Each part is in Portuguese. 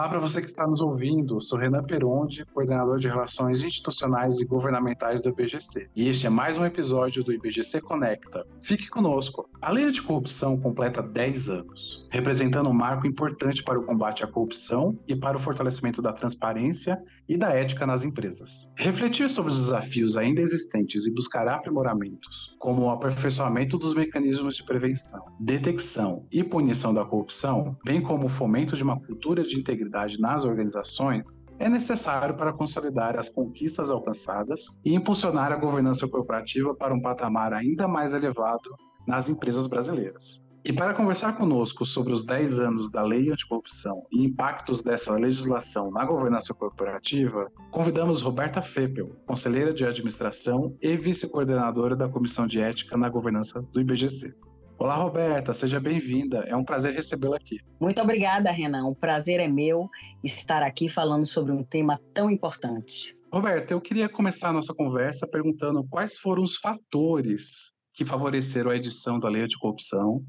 Olá para você que está nos ouvindo. Sou Renan Peronde, coordenador de Relações Institucionais e Governamentais do IBGC. E este é mais um episódio do IBGC Conecta. Fique conosco. A Lei Anticorrupção completa 10 anos, representando um marco importante para o combate à corrupção e para o fortalecimento da transparência e da ética nas empresas. Refletir sobre os desafios ainda existentes e buscar aprimoramentos, como o aperfeiçoamento dos mecanismos de prevenção, detecção e punição da corrupção, bem como o fomento de uma cultura de integridade nas organizações, é necessário para consolidar as conquistas alcançadas e impulsionar a governança corporativa para um patamar ainda mais elevado nas empresas brasileiras. E para conversar conosco sobre os 10 anos da Lei Anticorrupção e impactos dessa legislação na governança corporativa, convidamos Roberta Feppel, conselheira de administração e vice-coordenadora da Comissão de Ética na Governança do IBGC. Olá, Roberta, seja bem-vinda. É um prazer recebê-la aqui. Muito obrigada, Renan. O prazer é meu estar aqui falando sobre um tema tão importante. Roberta, eu queria começar a nossa conversa perguntando quais foram os fatores que favoreceram a edição da lei de corrupção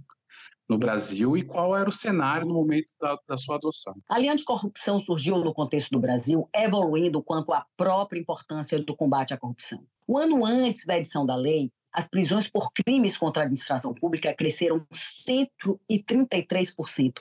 no Brasil e qual era o cenário no momento da, da sua adoção? A lei anticorrupção surgiu no contexto do Brasil, evoluindo quanto à própria importância do combate à corrupção. O ano antes da edição da lei, as prisões por crimes contra a administração pública cresceram 133%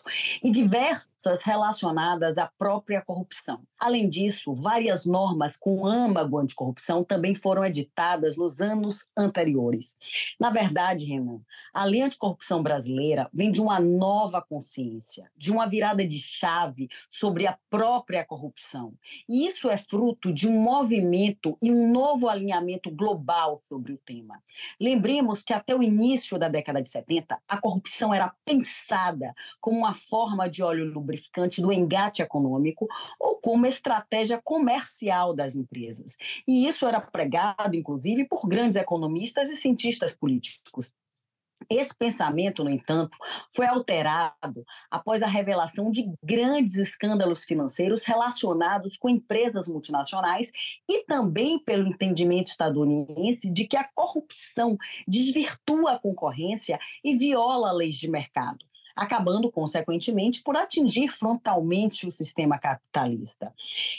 e diversas relacionadas à própria corrupção. Além disso, várias normas com âmago anticorrupção também foram editadas nos anos anteriores. Na verdade, Renan, a lei anticorrupção brasileira vem de uma nova consciência, de uma virada de chave sobre a própria corrupção. E isso é fruto de um movimento e um novo alinhamento global sobre o tema. Lembremos que até o início da década de 70, a corrupção era pensada como uma forma de óleo lubrificante do engate econômico ou como estratégia comercial das empresas. E isso era pregado, inclusive, por grandes economistas e cientistas políticos. Esse pensamento, no entanto, foi alterado após a revelação de grandes escândalos financeiros relacionados com empresas multinacionais e também pelo entendimento estadunidense de que a corrupção desvirtua a concorrência e viola leis de mercado acabando, consequentemente, por atingir frontalmente o sistema capitalista.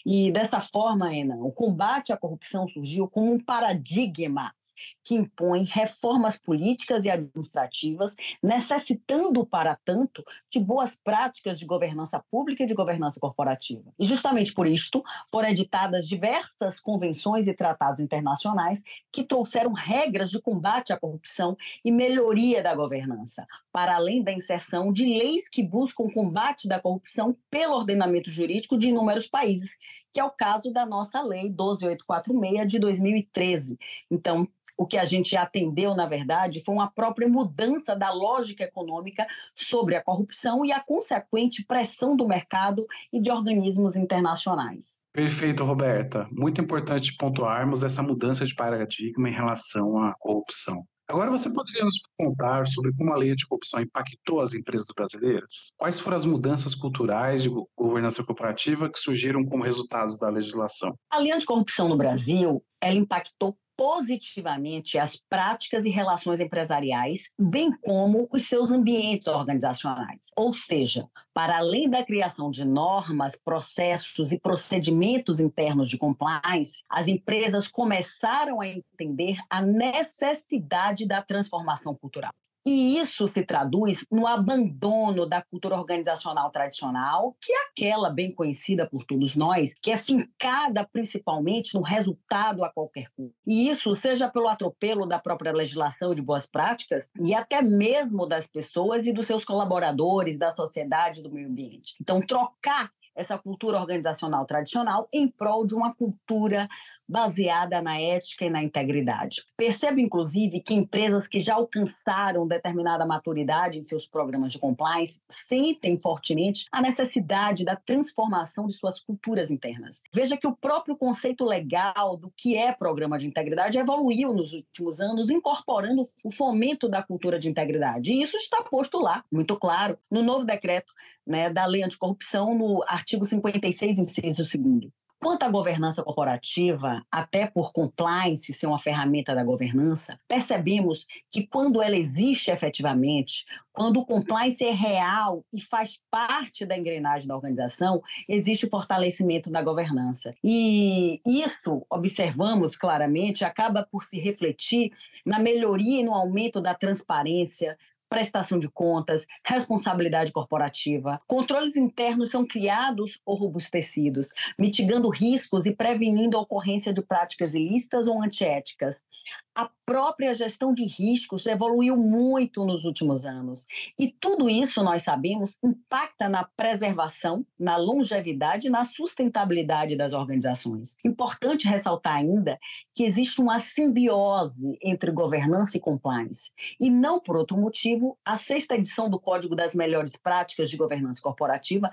E dessa forma, Enan, o combate à corrupção surgiu como um paradigma que impõe reformas políticas e administrativas, necessitando, para tanto, de boas práticas de governança pública e de governança corporativa. E justamente por isto foram editadas diversas convenções e tratados internacionais que trouxeram regras de combate à corrupção e melhoria da governança, para além da inserção de leis que buscam o combate da corrupção pelo ordenamento jurídico de inúmeros países, que é o caso da nossa lei 12846 de 2013. Então, o que a gente atendeu, na verdade, foi uma própria mudança da lógica econômica sobre a corrupção e a consequente pressão do mercado e de organismos internacionais. Perfeito, Roberta. Muito importante pontuarmos essa mudança de paradigma em relação à corrupção. Agora você poderia nos contar sobre como a lei de corrupção impactou as empresas brasileiras? Quais foram as mudanças culturais de governança corporativa que surgiram como resultados da legislação? A lei de corrupção no Brasil, ela impactou positivamente as práticas e relações empresariais, bem como os seus ambientes organizacionais. Ou seja, para além da criação de normas, processos e procedimentos internos de compliance, as empresas começaram a entender a necessidade da transformação cultural. E isso se traduz no abandono da cultura organizacional tradicional, que é aquela bem conhecida por todos nós, que é fincada principalmente no resultado a qualquer custo. E isso seja pelo atropelo da própria legislação de boas práticas e até mesmo das pessoas e dos seus colaboradores, da sociedade do meio ambiente. Então, trocar essa cultura organizacional tradicional em prol de uma cultura baseada na ética e na integridade. Percebo, inclusive, que empresas que já alcançaram determinada maturidade em seus programas de compliance sentem fortemente a necessidade da transformação de suas culturas internas. Veja que o próprio conceito legal do que é programa de integridade evoluiu nos últimos anos, incorporando o fomento da cultura de integridade. E isso está posto lá, muito claro, no novo decreto né, da Lei Anticorrupção, no artigo 56, inciso 2. Quanto à governança corporativa, até por compliance ser uma ferramenta da governança, percebemos que quando ela existe efetivamente, quando o compliance é real e faz parte da engrenagem da organização, existe o fortalecimento da governança. E isso, observamos claramente, acaba por se refletir na melhoria e no aumento da transparência, prestação de contas, responsabilidade corporativa. Controles internos são criados ou robustecidos, mitigando riscos e prevenindo a ocorrência de práticas ilícitas ou antiéticas a própria gestão de riscos evoluiu muito nos últimos anos. E tudo isso, nós sabemos, impacta na preservação, na longevidade e na sustentabilidade das organizações. Importante ressaltar ainda que existe uma simbiose entre governança e compliance. E não por outro motivo, a sexta edição do Código das Melhores Práticas de Governança Corporativa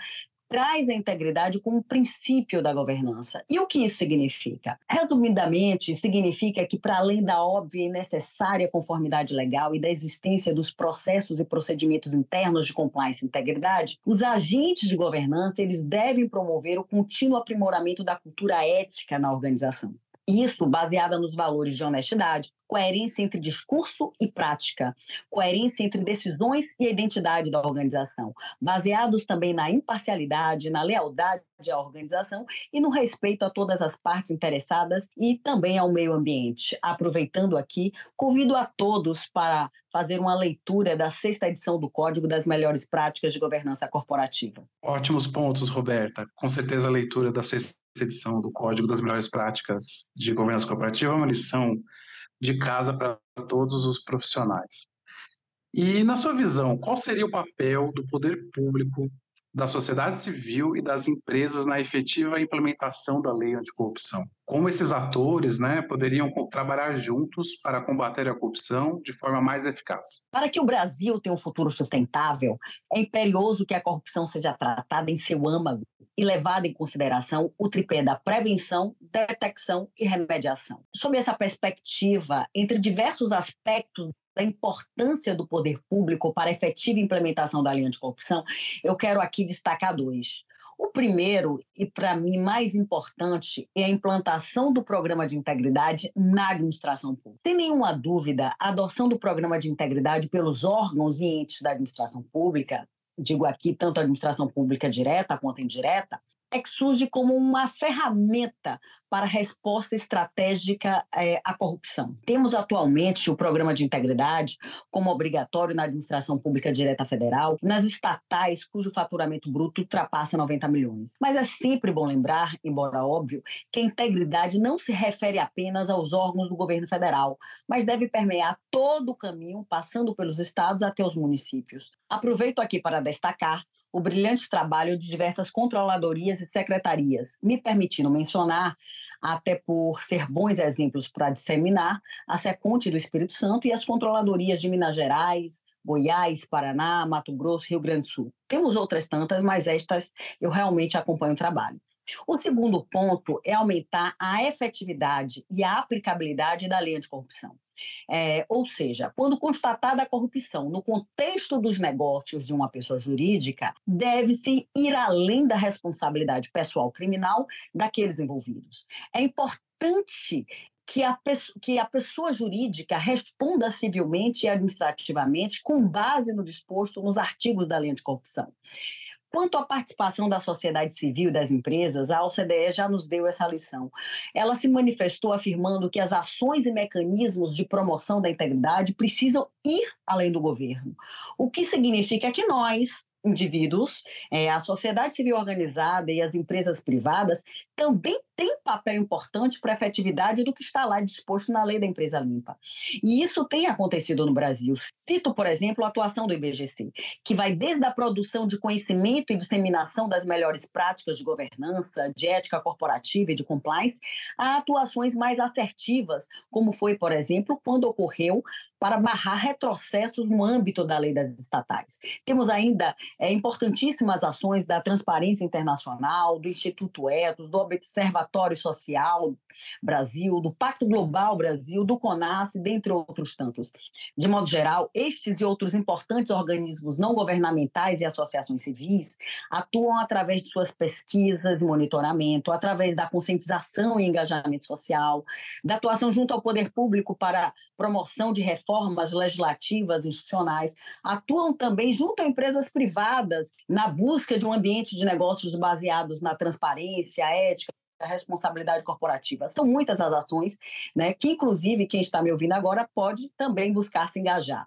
traz a integridade como princípio da governança. E o que isso significa? Resumidamente, significa que, para além da óbvia e necessária conformidade legal e da existência dos processos e procedimentos internos de compliance e integridade, os agentes de governança eles devem promover o contínuo aprimoramento da cultura ética na organização. Isso baseada nos valores de honestidade, coerência entre discurso e prática, coerência entre decisões e a identidade da organização, baseados também na imparcialidade, na lealdade à organização e no respeito a todas as partes interessadas e também ao meio ambiente. Aproveitando aqui, convido a todos para fazer uma leitura da sexta edição do Código das Melhores Práticas de Governança Corporativa. Ótimos pontos, Roberta. Com certeza a leitura da sexta edição do Código das Melhores Práticas de Governança Corporativa é uma lição de casa para todos os profissionais. E, na sua visão, qual seria o papel do poder público, da sociedade civil e das empresas na efetiva implementação da lei anticorrupção? Como esses atores né, poderiam trabalhar juntos para combater a corrupção de forma mais eficaz? Para que o Brasil tenha um futuro sustentável, é imperioso que a corrupção seja tratada em seu âmago e levada em consideração o tripé da prevenção, detecção e remediação. Sob essa perspectiva, entre diversos aspectos da importância do poder público para a efetiva implementação da linha de corrupção, eu quero aqui destacar dois. O primeiro, e para mim mais importante, é a implantação do programa de integridade na administração pública. Sem nenhuma dúvida, a adoção do programa de integridade pelos órgãos e entes da administração pública digo aqui tanto a administração pública direta quanto indireta, é que surge como uma ferramenta para resposta estratégica é, à corrupção. Temos atualmente o programa de integridade como obrigatório na administração pública direta federal, nas estatais cujo faturamento bruto ultrapassa 90 milhões. Mas é sempre bom lembrar, embora óbvio, que a integridade não se refere apenas aos órgãos do governo federal, mas deve permear todo o caminho, passando pelos estados até os municípios. Aproveito aqui para destacar o brilhante trabalho de diversas controladorias e secretarias, me permitindo mencionar, até por ser bons exemplos para disseminar, a Seconte do Espírito Santo e as controladorias de Minas Gerais, Goiás, Paraná, Mato Grosso, Rio Grande do Sul. Temos outras tantas, mas estas eu realmente acompanho o trabalho. O segundo ponto é aumentar a efetividade e a aplicabilidade da lei anticorrupção. É, ou seja, quando constatada a corrupção no contexto dos negócios de uma pessoa jurídica, deve-se ir além da responsabilidade pessoal criminal daqueles envolvidos. É importante que a, pessoa, que a pessoa jurídica responda civilmente e administrativamente com base no disposto nos artigos da lei anticorrupção. Quanto à participação da sociedade civil e das empresas, a OCDE já nos deu essa lição. Ela se manifestou afirmando que as ações e mecanismos de promoção da integridade precisam ir além do governo, o que significa que nós, indivíduos, é, a sociedade civil organizada e as empresas privadas também têm papel importante para a efetividade do que está lá disposto na lei da empresa limpa. E isso tem acontecido no Brasil. Cito, por exemplo, a atuação do IBGC, que vai desde a produção de conhecimento e disseminação das melhores práticas de governança, de ética corporativa e de compliance, a atuações mais assertivas, como foi, por exemplo, quando ocorreu para barrar retrocessos no âmbito da lei das estatais. Temos ainda é, importantíssimas ações da Transparência Internacional, do Instituto Etos, do Observatório Social Brasil, do Pacto Global Brasil, do CONAS, dentre outros tantos. De modo geral, estes e outros importantes organismos não governamentais e associações civis atuam através de suas pesquisas e monitoramento, através da conscientização e engajamento social, da atuação junto ao poder público para promoção de reformas legislativas institucionais, atuam também junto a empresas privadas na busca de um ambiente de negócios baseados na transparência, ética, responsabilidade corporativa. São muitas as ações, né, que inclusive quem está me ouvindo agora pode também buscar se engajar.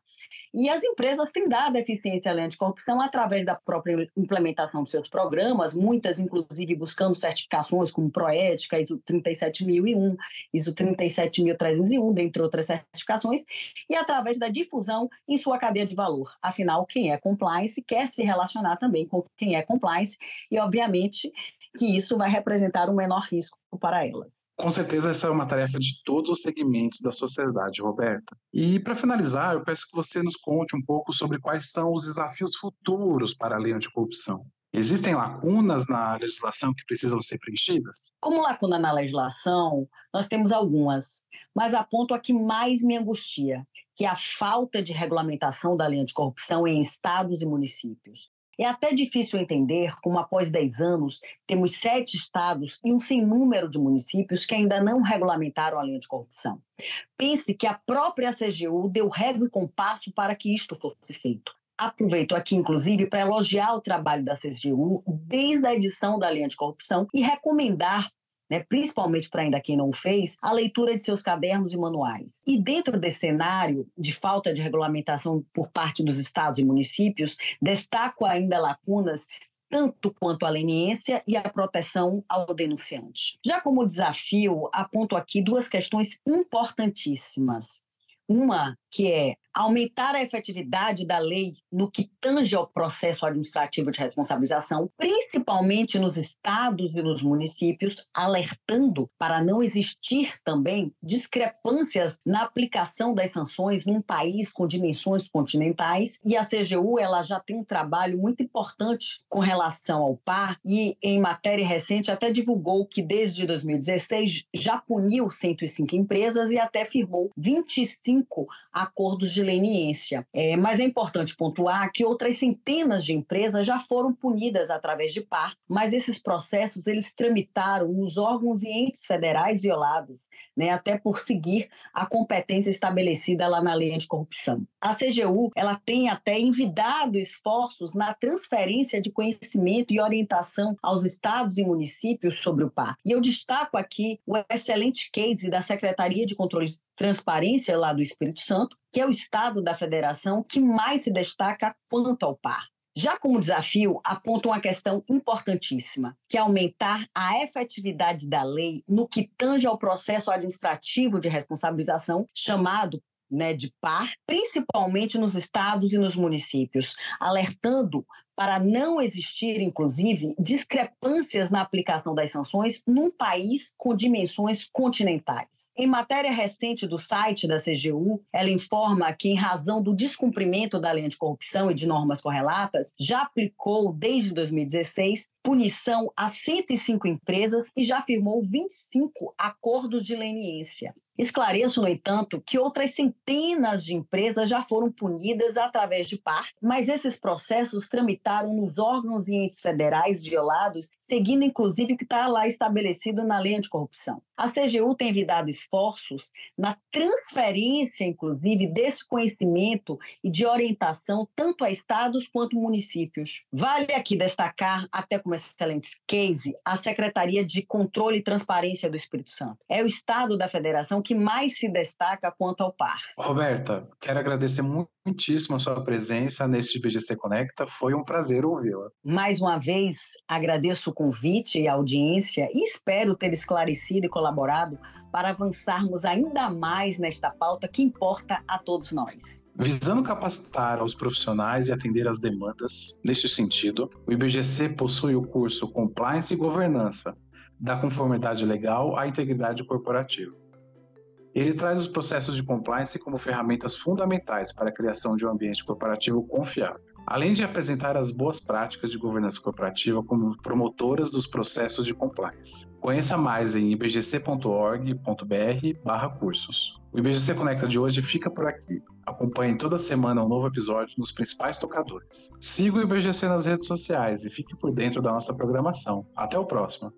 E as empresas têm dado eficiência além de corrupção através da própria implementação de seus programas, muitas, inclusive, buscando certificações como Proética, ISO 37001, ISO 37301, dentre outras certificações, e através da difusão em sua cadeia de valor. Afinal, quem é compliance quer se relacionar também com quem é compliance, e, obviamente, que isso vai representar um menor risco para elas. Com certeza, essa é uma tarefa de todos os segmentos da sociedade, Roberta. E, para finalizar, eu peço que você nos conte um pouco sobre quais são os desafios futuros para a lei anticorrupção. Existem lacunas na legislação que precisam ser preenchidas? Como lacuna na legislação, nós temos algumas, mas aponto a que mais me angustia, que é a falta de regulamentação da lei anticorrupção em estados e municípios. É até difícil entender como, após 10 anos, temos sete estados e um sem número de municípios que ainda não regulamentaram a linha de corrupção. Pense que a própria CGU deu régua e compasso para que isto fosse feito. Aproveito aqui, inclusive, para elogiar o trabalho da CGU desde a edição da linha de corrupção e recomendar né, principalmente para ainda quem não o fez, a leitura de seus cadernos e manuais. E dentro desse cenário de falta de regulamentação por parte dos estados e municípios, destaco ainda lacunas tanto quanto a leniência e a proteção ao denunciante. Já como desafio, aponto aqui duas questões importantíssimas. Uma que é aumentar a efetividade da lei no que tange ao processo administrativo de responsabilização, principalmente nos estados e nos municípios, alertando para não existir também discrepâncias na aplicação das sanções num país com dimensões continentais. E a CGU ela já tem um trabalho muito importante com relação ao par e em matéria recente até divulgou que desde 2016 já puniu 105 empresas e até firmou 25 acordos de leniência. É, mas é importante pontuar que outras centenas de empresas já foram punidas através de par, mas esses processos eles tramitaram nos órgãos e entes federais violados, né, até por seguir a competência estabelecida lá na lei anticorrupção. A CGU ela tem até envidado esforços na transferência de conhecimento e orientação aos estados e municípios sobre o par. E eu destaco aqui o excelente case da Secretaria de Controle Transparência lá do Espírito Santo, que é o estado da federação que mais se destaca quanto ao par. Já como desafio, aponta uma questão importantíssima, que é aumentar a efetividade da lei no que tange ao processo administrativo de responsabilização, chamado né, de par, principalmente nos estados e nos municípios, alertando para não existir, inclusive, discrepâncias na aplicação das sanções num país com dimensões continentais. Em matéria recente do site da CGU, ela informa que, em razão do descumprimento da lei de corrupção e de normas correlatas, já aplicou, desde 2016, punição a 105 empresas e já firmou 25 acordos de leniência. Esclareço, no entanto, que outras centenas de empresas já foram punidas através de par, mas esses processos tramitaram nos órgãos e entes federais violados, seguindo inclusive o que está lá estabelecido na lei anticorrupção. A CGU tem envidado esforços na transferência, inclusive, desse conhecimento e de orientação tanto a estados quanto municípios. Vale aqui destacar, até como excelente case, a Secretaria de Controle e Transparência do Espírito Santo. É o estado da federação que mais se destaca quanto ao par. Roberta, quero agradecer muitíssimo a sua presença neste BGC Conecta. Foi um prazer ouvi-la. Mais uma vez, agradeço o convite e a audiência e espero ter esclarecido e colaborado para avançarmos ainda mais nesta pauta que importa a todos nós. Visando capacitar os profissionais e atender às demandas neste sentido, o IBGC possui o curso Compliance e Governança, da conformidade legal à integridade corporativa. Ele traz os processos de compliance como ferramentas fundamentais para a criação de um ambiente corporativo confiável. além de apresentar as boas práticas de governança corporativa como promotoras dos processos de compliance. Conheça mais em ibgc.org.br/cursos. O IBGC Conecta de hoje fica por aqui. Acompanhe toda semana um novo episódio nos principais tocadores. Siga o IBGC nas redes sociais e fique por dentro da nossa programação. Até o próximo.